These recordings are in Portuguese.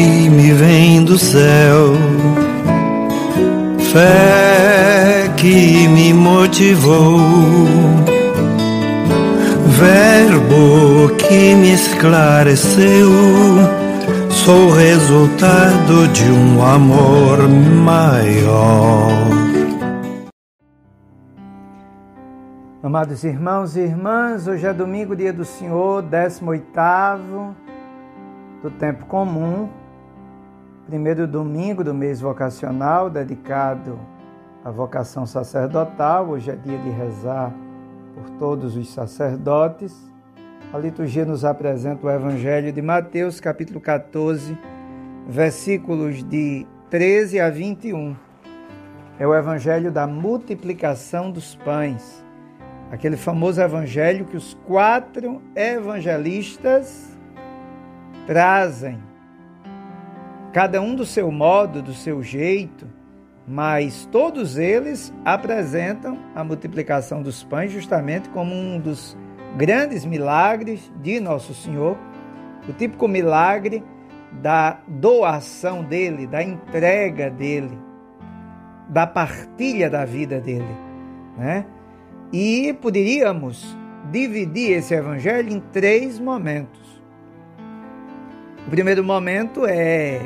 que me vem do céu, fé que me motivou, verbo que me esclareceu. Sou resultado de um amor maior. Amados irmãos e irmãs, hoje é domingo, dia do Senhor, 18 do tempo comum, primeiro domingo do mês vocacional, dedicado à vocação sacerdotal. Hoje é dia de rezar por todos os sacerdotes. A liturgia nos apresenta o Evangelho de Mateus, capítulo 14, versículos de 13 a 21. É o Evangelho da multiplicação dos pães aquele famoso evangelho que os quatro evangelistas trazem, cada um do seu modo, do seu jeito, mas todos eles apresentam a multiplicação dos pães justamente como um dos grandes milagres de Nosso Senhor, o típico milagre da doação dele, da entrega dele, da partilha da vida dele, né? E poderíamos dividir esse evangelho em três momentos. O primeiro momento é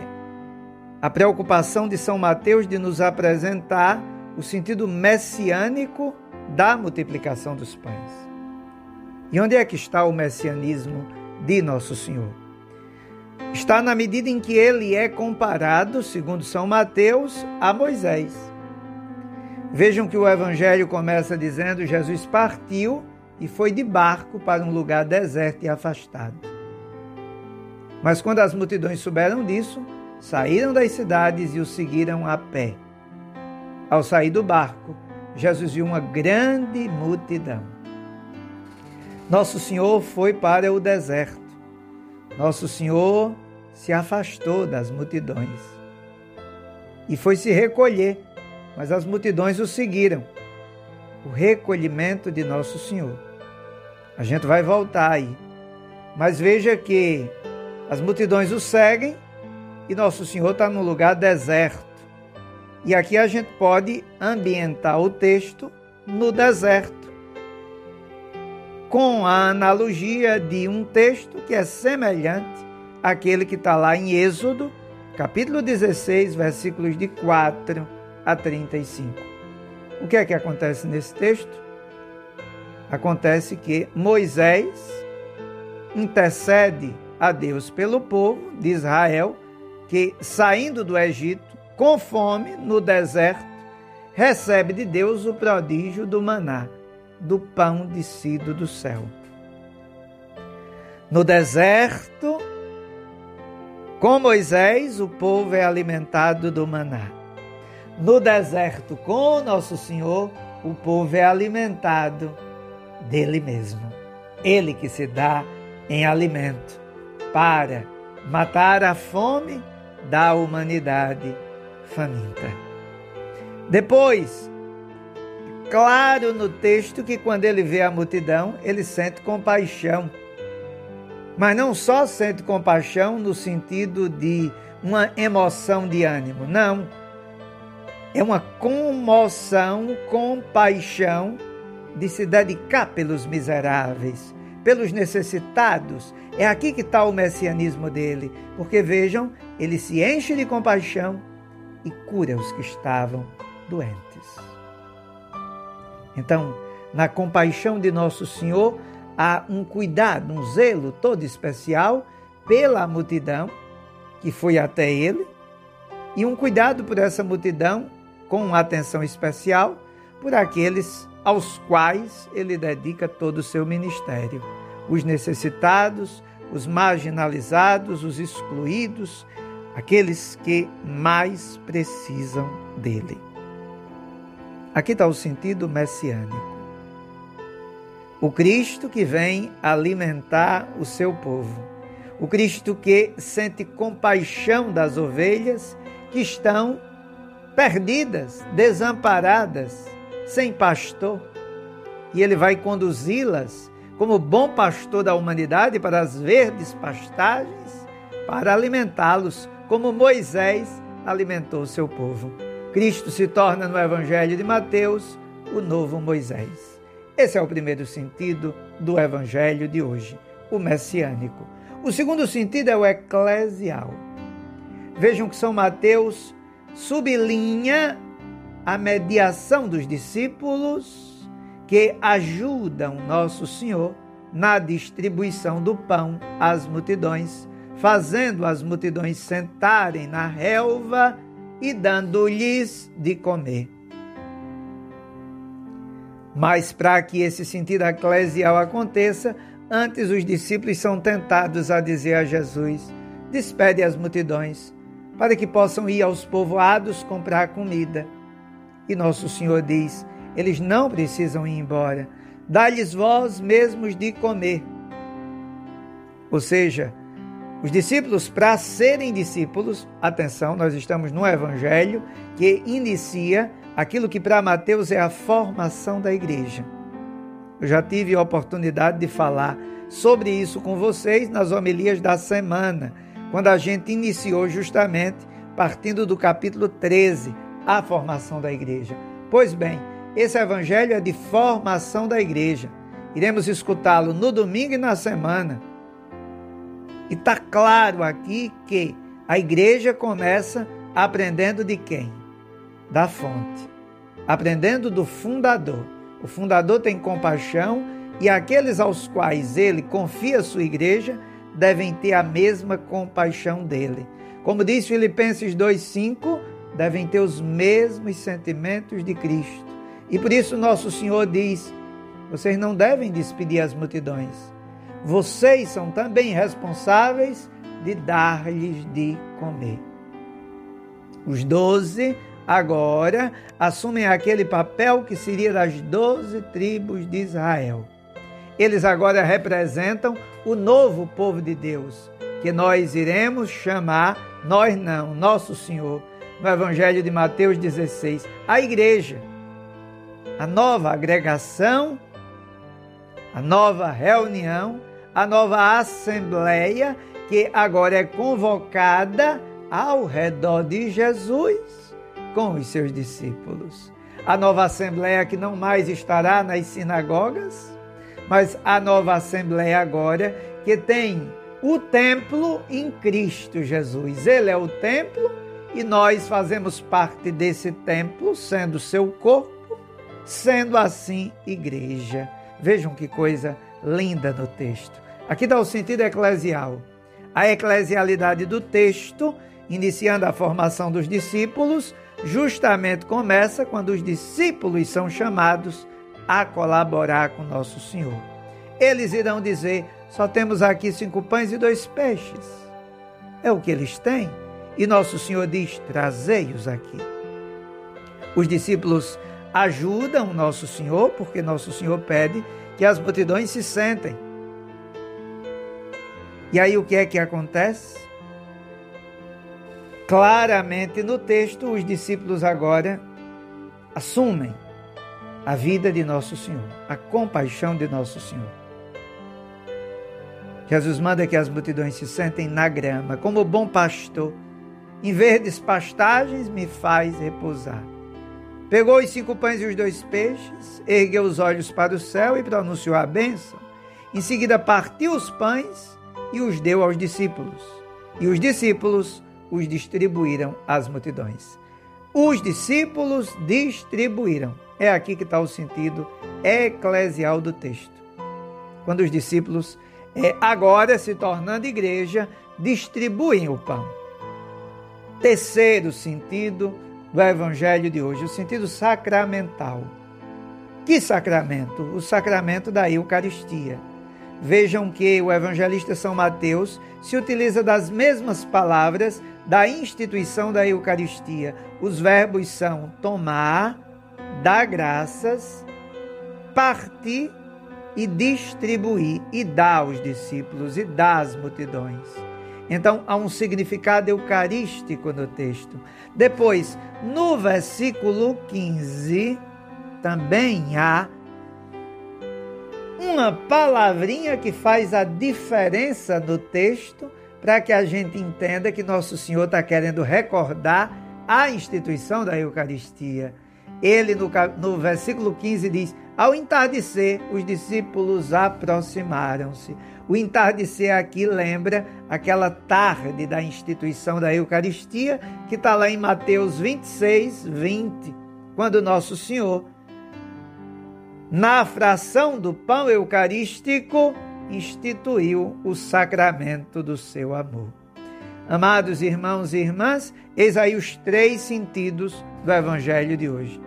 a preocupação de São Mateus de nos apresentar o sentido messiânico da multiplicação dos pães. E onde é que está o messianismo de Nosso Senhor? Está na medida em que ele é comparado, segundo São Mateus, a Moisés. Vejam que o evangelho começa dizendo: Jesus partiu e foi de barco para um lugar deserto e afastado. Mas quando as multidões souberam disso, saíram das cidades e o seguiram a pé. Ao sair do barco, Jesus viu uma grande multidão. Nosso Senhor foi para o deserto. Nosso Senhor se afastou das multidões e foi se recolher mas as multidões o seguiram. O recolhimento de Nosso Senhor. A gente vai voltar aí. Mas veja que as multidões o seguem e Nosso Senhor está num lugar deserto. E aqui a gente pode ambientar o texto no deserto, com a analogia de um texto que é semelhante àquele que está lá em Êxodo, capítulo 16, versículos de 4 a 35. O que é que acontece nesse texto? Acontece que Moisés intercede a Deus pelo povo de Israel que, saindo do Egito com fome no deserto, recebe de Deus o prodígio do maná, do pão descido do céu. No deserto, com Moisés, o povo é alimentado do maná. No deserto, com Nosso Senhor, o povo é alimentado dele mesmo. Ele que se dá em alimento para matar a fome da humanidade faminta. Depois, claro no texto que quando ele vê a multidão, ele sente compaixão. Mas não só sente compaixão no sentido de uma emoção de ânimo, não é uma comoção, compaixão de se dedicar pelos miseráveis, pelos necessitados. É aqui que está o messianismo dele, porque vejam, ele se enche de compaixão e cura os que estavam doentes. Então, na compaixão de Nosso Senhor, há um cuidado, um zelo todo especial pela multidão que foi até ele e um cuidado por essa multidão com atenção especial por aqueles aos quais ele dedica todo o seu ministério: os necessitados, os marginalizados, os excluídos, aqueles que mais precisam dele. Aqui está o sentido messiânico. O Cristo que vem alimentar o seu povo. O Cristo que sente compaixão das ovelhas que estão perdidas, desamparadas, sem pastor. E ele vai conduzi-las como bom pastor da humanidade para as verdes pastagens, para alimentá-los como Moisés alimentou o seu povo. Cristo se torna no Evangelho de Mateus o novo Moisés. Esse é o primeiro sentido do Evangelho de hoje, o messiânico. O segundo sentido é o eclesial. Vejam que São Mateus sublinha a mediação dos discípulos que ajudam Nosso Senhor na distribuição do pão às multidões, fazendo as multidões sentarem na relva e dando-lhes de comer. Mas para que esse sentido eclesial aconteça, antes os discípulos são tentados a dizer a Jesus: despede as multidões, para que possam ir aos povoados comprar comida. E nosso Senhor diz: eles não precisam ir embora, dá-lhes vós mesmos de comer. Ou seja, os discípulos, para serem discípulos, atenção, nós estamos no Evangelho que inicia aquilo que para Mateus é a formação da igreja. Eu já tive a oportunidade de falar sobre isso com vocês nas homilias da semana, quando a gente iniciou justamente partindo do capítulo 13, a formação da igreja. Pois bem, esse evangelho é de formação da igreja. Iremos escutá-lo no domingo e na semana. E está claro aqui que a igreja começa aprendendo de quem? Da fonte. Aprendendo do fundador. O fundador tem compaixão e aqueles aos quais ele confia sua igreja devem ter a mesma compaixão dele. Como diz Filipenses 2,5, devem ter os mesmos sentimentos de Cristo. E por isso nosso Senhor diz: vocês não devem despedir as multidões. Vocês são também responsáveis de dar-lhes de comer. Os doze agora assumem aquele papel que seria das doze tribos de Israel. Eles agora representam o novo povo de Deus, que nós iremos chamar, nós não, nosso Senhor, no Evangelho de Mateus 16, a igreja, a nova agregação, a nova reunião, a nova assembleia que agora é convocada ao redor de Jesus com os seus discípulos. A nova Assembleia que não mais estará nas sinagogas, mas a nova Assembleia agora que tem o templo em Cristo Jesus. Ele é o templo e nós fazemos parte desse templo, sendo seu corpo, sendo assim igreja. Vejam que coisa linda no texto. Aqui dá o sentido eclesial. A eclesialidade do texto, iniciando a formação dos discípulos, justamente começa quando os discípulos são chamados a colaborar com nosso Senhor. Eles irão dizer: só temos aqui cinco pães e dois peixes. É o que eles têm. E nosso Senhor diz: trazei-os aqui. Os discípulos ajudam nosso Senhor, porque nosso Senhor pede que as multidões se sentem. E aí o que é que acontece? Claramente no texto, os discípulos agora assumem a vida de Nosso Senhor, a compaixão de Nosso Senhor. Jesus manda que as multidões se sentem na grama, como bom pastor. Em verdes pastagens me faz repousar. Pegou os cinco pães e os dois peixes, ergueu os olhos para o céu e pronunciou a bênção. Em seguida partiu os pães e os deu aos discípulos. E os discípulos os distribuíram às multidões. Os discípulos distribuíram. É aqui que está o sentido eclesial do texto. Quando os discípulos, é, agora se tornando igreja, distribuem o pão. Terceiro sentido do evangelho de hoje, o sentido sacramental. Que sacramento? O sacramento da Eucaristia. Vejam que o evangelista São Mateus se utiliza das mesmas palavras da instituição da Eucaristia. Os verbos são tomar, dar graças, partir e distribuir, e dar aos discípulos e dar às multidões. Então há um significado eucarístico no texto. Depois, no versículo 15, também há uma palavrinha que faz a diferença no texto para que a gente entenda que Nosso Senhor está querendo recordar a instituição da Eucaristia. Ele, no, no versículo 15, diz: Ao entardecer, os discípulos aproximaram-se. O entardecer aqui lembra aquela tarde da instituição da Eucaristia, que está lá em Mateus 26, 20, quando Nosso Senhor, na fração do pão eucarístico, instituiu o sacramento do seu amor. Amados irmãos e irmãs, eis aí os três sentidos do Evangelho de hoje: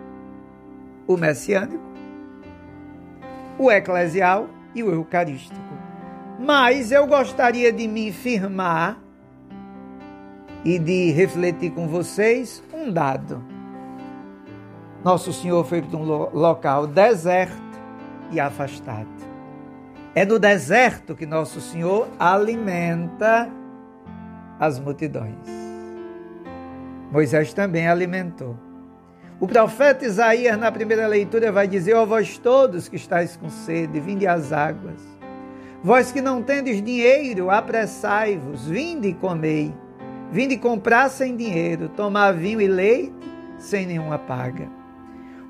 o messiânico, o eclesial e o eucarístico. Mas eu gostaria de me firmar e de refletir com vocês um dado. Nosso Senhor foi para um local deserto e afastado. É no deserto que Nosso Senhor alimenta as multidões. Moisés também alimentou. O profeta Isaías, na primeira leitura, vai dizer: Ó vós todos que estáis com sede, vinde às águas. Vós que não tendes dinheiro, apressai-vos, vinde e comei. Vinde comprar sem dinheiro, tomar vinho e leite sem nenhuma paga.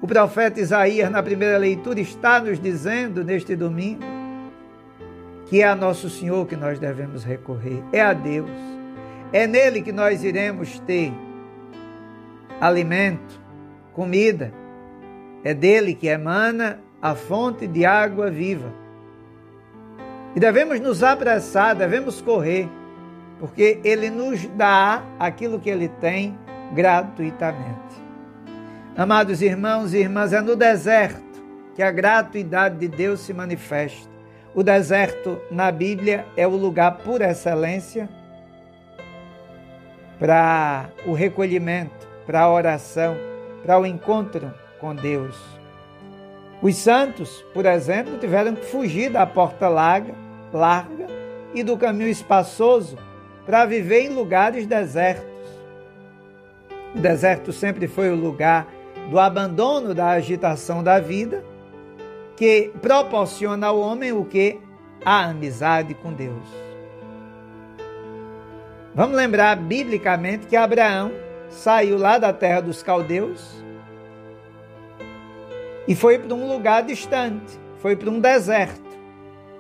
O profeta Isaías, na primeira leitura, está nos dizendo neste domingo que é a Nosso Senhor que nós devemos recorrer, é a Deus. É nele que nós iremos ter alimento, comida. É dele que emana a fonte de água viva. E devemos nos apressar, devemos correr, porque ele nos dá aquilo que ele tem gratuitamente. Amados irmãos e irmãs, é no deserto que a gratuidade de Deus se manifesta. O deserto na Bíblia é o lugar por excelência para o recolhimento, para a oração, para o encontro com Deus. Os santos, por exemplo, tiveram que fugir da porta larga, larga e do caminho espaçoso para viver em lugares desertos. O deserto sempre foi o lugar do abandono da agitação da vida que proporciona ao homem o que? A amizade com Deus. Vamos lembrar biblicamente que Abraão saiu lá da terra dos caldeus e foi para um lugar distante, foi para um deserto.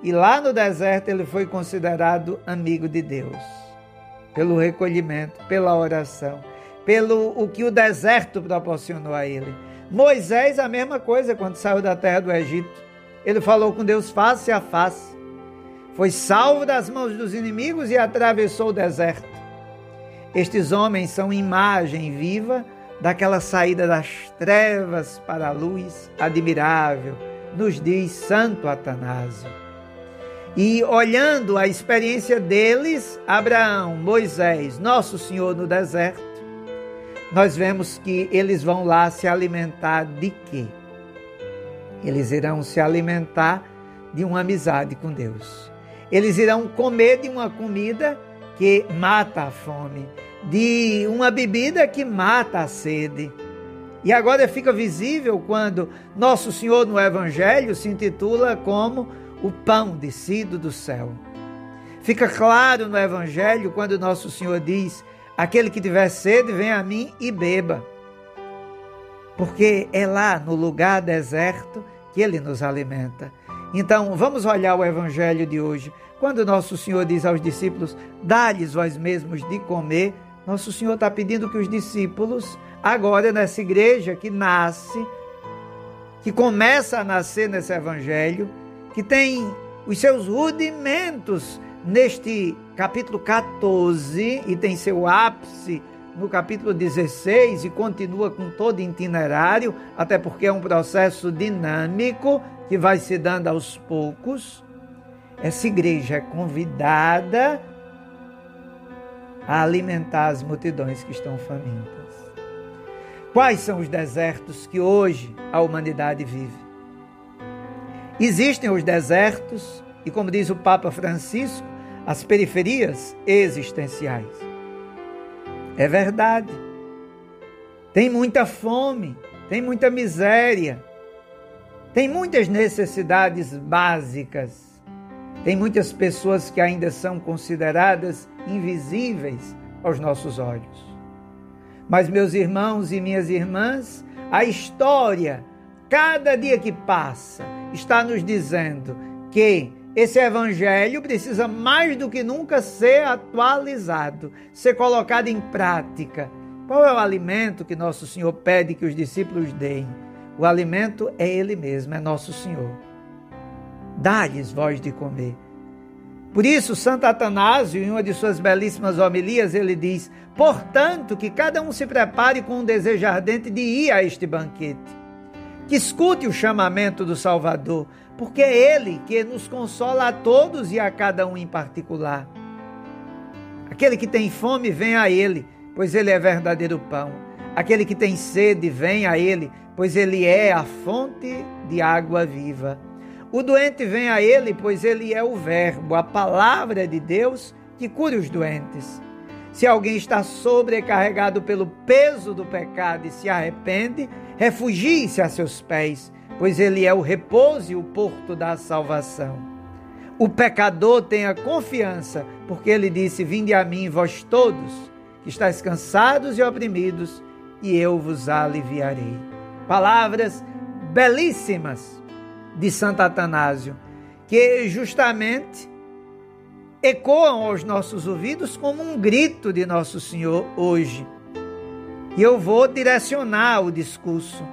E lá no deserto ele foi considerado amigo de Deus, pelo recolhimento, pela oração, pelo o que o deserto proporcionou a ele. Moisés, a mesma coisa quando saiu da terra do Egito. Ele falou com Deus face a face. Foi salvo das mãos dos inimigos e atravessou o deserto. Estes homens são imagem viva daquela saída das trevas para a luz admirável, nos diz Santo Atanásio. E olhando a experiência deles, Abraão, Moisés, Nosso Senhor no deserto, nós vemos que eles vão lá se alimentar de quê? Eles irão se alimentar de uma amizade com Deus. Eles irão comer de uma comida que mata a fome, de uma bebida que mata a sede. E agora fica visível quando Nosso Senhor no Evangelho se intitula como o pão descido do céu. Fica claro no Evangelho quando Nosso Senhor diz Aquele que tiver sede, vem a mim e beba. Porque é lá no lugar deserto que ele nos alimenta. Então, vamos olhar o evangelho de hoje. Quando nosso Senhor diz aos discípulos: Dá-lhes vós mesmos de comer, nosso Senhor está pedindo que os discípulos, agora nessa igreja que nasce, que começa a nascer nesse evangelho, que tem os seus rudimentos neste capítulo 14 e tem seu ápice no capítulo 16 e continua com todo itinerário, até porque é um processo dinâmico que vai se dando aos poucos. Essa igreja é convidada a alimentar as multidões que estão famintas. Quais são os desertos que hoje a humanidade vive? Existem os desertos e, como diz o Papa Francisco, as periferias existenciais. É verdade. Tem muita fome, tem muita miséria, tem muitas necessidades básicas. Tem muitas pessoas que ainda são consideradas invisíveis aos nossos olhos. Mas, meus irmãos e minhas irmãs, a história, cada dia que passa, está nos dizendo que esse evangelho precisa mais do que nunca ser atualizado, ser colocado em prática. Qual é o alimento que nosso Senhor pede que os discípulos deem? O alimento é Ele mesmo, é nosso Senhor. Dá-lhes voz de comer. Por isso, Santo Atanásio, em uma de suas belíssimas homilias, ele diz: Portanto, que cada um se prepare com um desejo ardente de ir a este banquete. Que escute o chamamento do Salvador, porque é Ele que nos consola a todos e a cada um em particular. Aquele que tem fome, vem a Ele, pois Ele é verdadeiro pão. Aquele que tem sede, vem a Ele, pois Ele é a fonte de água viva. O doente vem a ele, pois ele é o Verbo, a palavra de Deus que cura os doentes. Se alguém está sobrecarregado pelo peso do pecado e se arrepende, refugie-se a seus pés, pois ele é o repouso e o porto da salvação. O pecador tenha confiança, porque ele disse: Vinde a mim, vós todos, que estáis cansados e oprimidos, e eu vos aliviarei. Palavras belíssimas de Santo Atanásio, que justamente ecoam aos nossos ouvidos como um grito de Nosso Senhor hoje. E eu vou direcionar o discurso,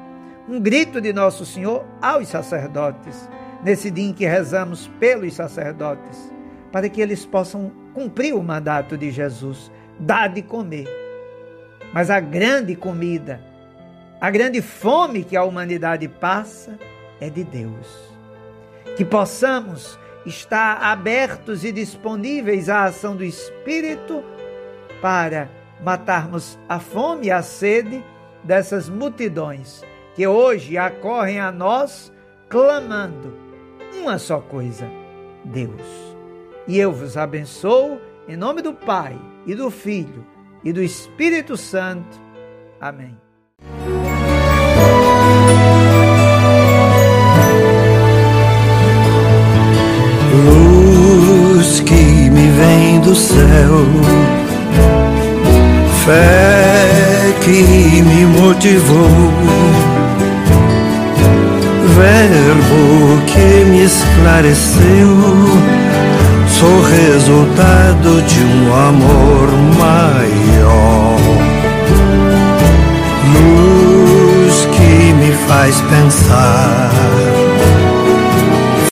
um grito de Nosso Senhor aos sacerdotes, nesse dia em que rezamos pelos sacerdotes, para que eles possam cumprir o mandato de Jesus, dar de comer. Mas a grande comida, a grande fome que a humanidade passa, é de Deus. Que possamos estar abertos e disponíveis à ação do Espírito para matarmos a fome e a sede dessas multidões que hoje acorrem a nós clamando uma só coisa: Deus. E eu vos abençoo em nome do Pai e do Filho e do Espírito Santo. Amém. Céu. Fé que me motivou, Verbo que me esclareceu. Sou resultado de um amor maior. Luz que me faz pensar